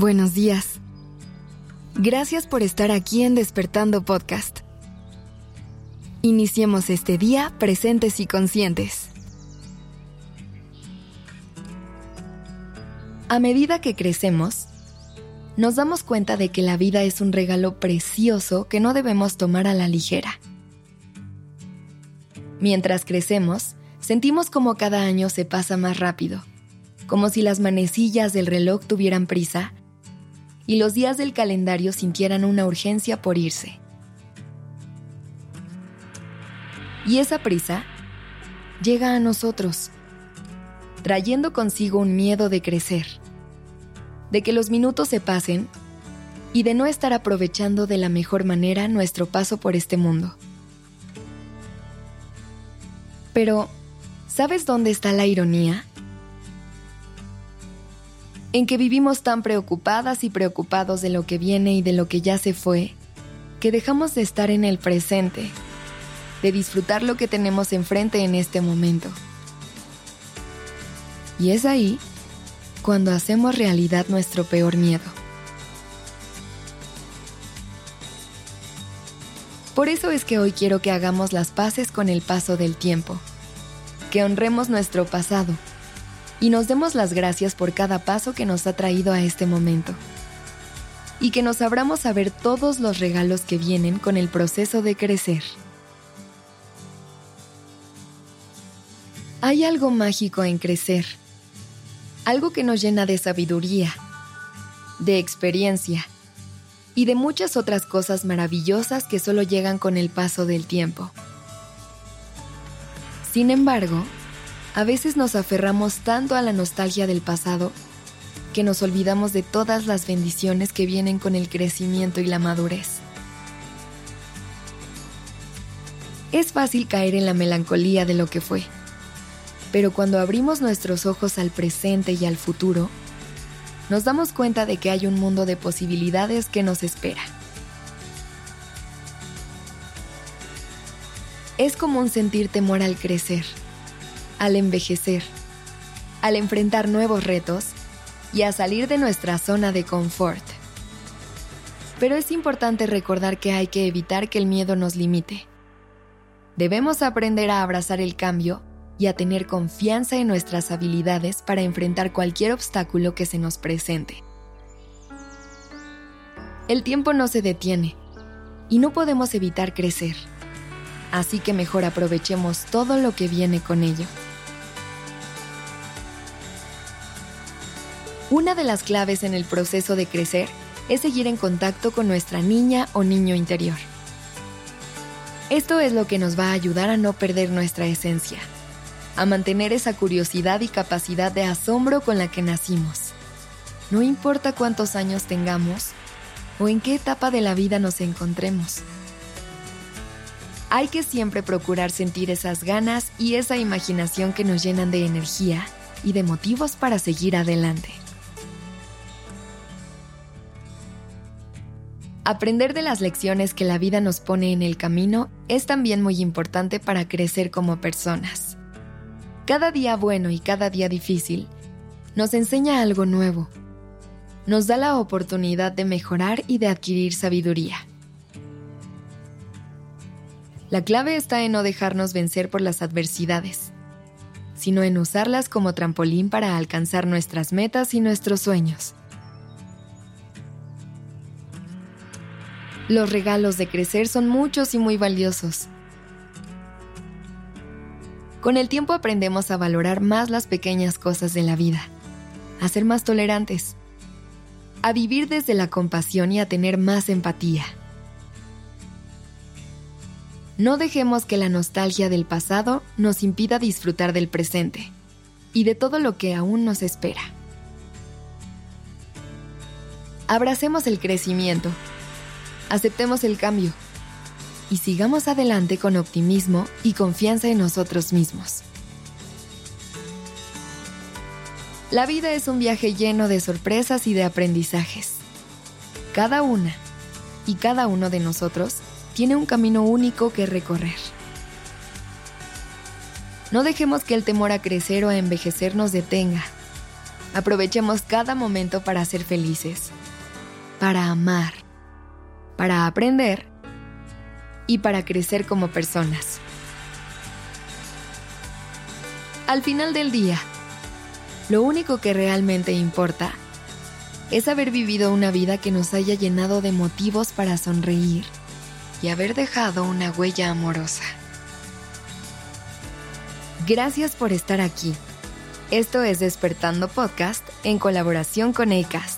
Buenos días. Gracias por estar aquí en Despertando Podcast. Iniciemos este día presentes y conscientes. A medida que crecemos, nos damos cuenta de que la vida es un regalo precioso que no debemos tomar a la ligera. Mientras crecemos, sentimos como cada año se pasa más rápido, como si las manecillas del reloj tuvieran prisa y los días del calendario sintieran una urgencia por irse. Y esa prisa llega a nosotros, trayendo consigo un miedo de crecer, de que los minutos se pasen y de no estar aprovechando de la mejor manera nuestro paso por este mundo. Pero, ¿sabes dónde está la ironía? En que vivimos tan preocupadas y preocupados de lo que viene y de lo que ya se fue, que dejamos de estar en el presente, de disfrutar lo que tenemos enfrente en este momento. Y es ahí cuando hacemos realidad nuestro peor miedo. Por eso es que hoy quiero que hagamos las paces con el paso del tiempo, que honremos nuestro pasado y nos demos las gracias por cada paso que nos ha traído a este momento. Y que nos abramos a ver todos los regalos que vienen con el proceso de crecer. Hay algo mágico en crecer, algo que nos llena de sabiduría, de experiencia y de muchas otras cosas maravillosas que solo llegan con el paso del tiempo. Sin embargo, a veces nos aferramos tanto a la nostalgia del pasado que nos olvidamos de todas las bendiciones que vienen con el crecimiento y la madurez. Es fácil caer en la melancolía de lo que fue, pero cuando abrimos nuestros ojos al presente y al futuro, nos damos cuenta de que hay un mundo de posibilidades que nos espera. Es común sentir temor al crecer al envejecer, al enfrentar nuevos retos y a salir de nuestra zona de confort. Pero es importante recordar que hay que evitar que el miedo nos limite. Debemos aprender a abrazar el cambio y a tener confianza en nuestras habilidades para enfrentar cualquier obstáculo que se nos presente. El tiempo no se detiene y no podemos evitar crecer, así que mejor aprovechemos todo lo que viene con ello. Una de las claves en el proceso de crecer es seguir en contacto con nuestra niña o niño interior. Esto es lo que nos va a ayudar a no perder nuestra esencia, a mantener esa curiosidad y capacidad de asombro con la que nacimos. No importa cuántos años tengamos o en qué etapa de la vida nos encontremos. Hay que siempre procurar sentir esas ganas y esa imaginación que nos llenan de energía y de motivos para seguir adelante. Aprender de las lecciones que la vida nos pone en el camino es también muy importante para crecer como personas. Cada día bueno y cada día difícil nos enseña algo nuevo. Nos da la oportunidad de mejorar y de adquirir sabiduría. La clave está en no dejarnos vencer por las adversidades, sino en usarlas como trampolín para alcanzar nuestras metas y nuestros sueños. Los regalos de crecer son muchos y muy valiosos. Con el tiempo aprendemos a valorar más las pequeñas cosas de la vida, a ser más tolerantes, a vivir desde la compasión y a tener más empatía. No dejemos que la nostalgia del pasado nos impida disfrutar del presente y de todo lo que aún nos espera. Abracemos el crecimiento aceptemos el cambio y sigamos adelante con optimismo y confianza en nosotros mismos. La vida es un viaje lleno de sorpresas y de aprendizajes. Cada una y cada uno de nosotros tiene un camino único que recorrer. No dejemos que el temor a crecer o a envejecer nos detenga. Aprovechemos cada momento para ser felices, para amar, para aprender y para crecer como personas. Al final del día, lo único que realmente importa es haber vivido una vida que nos haya llenado de motivos para sonreír y haber dejado una huella amorosa. Gracias por estar aquí. Esto es Despertando Podcast en colaboración con ACAST.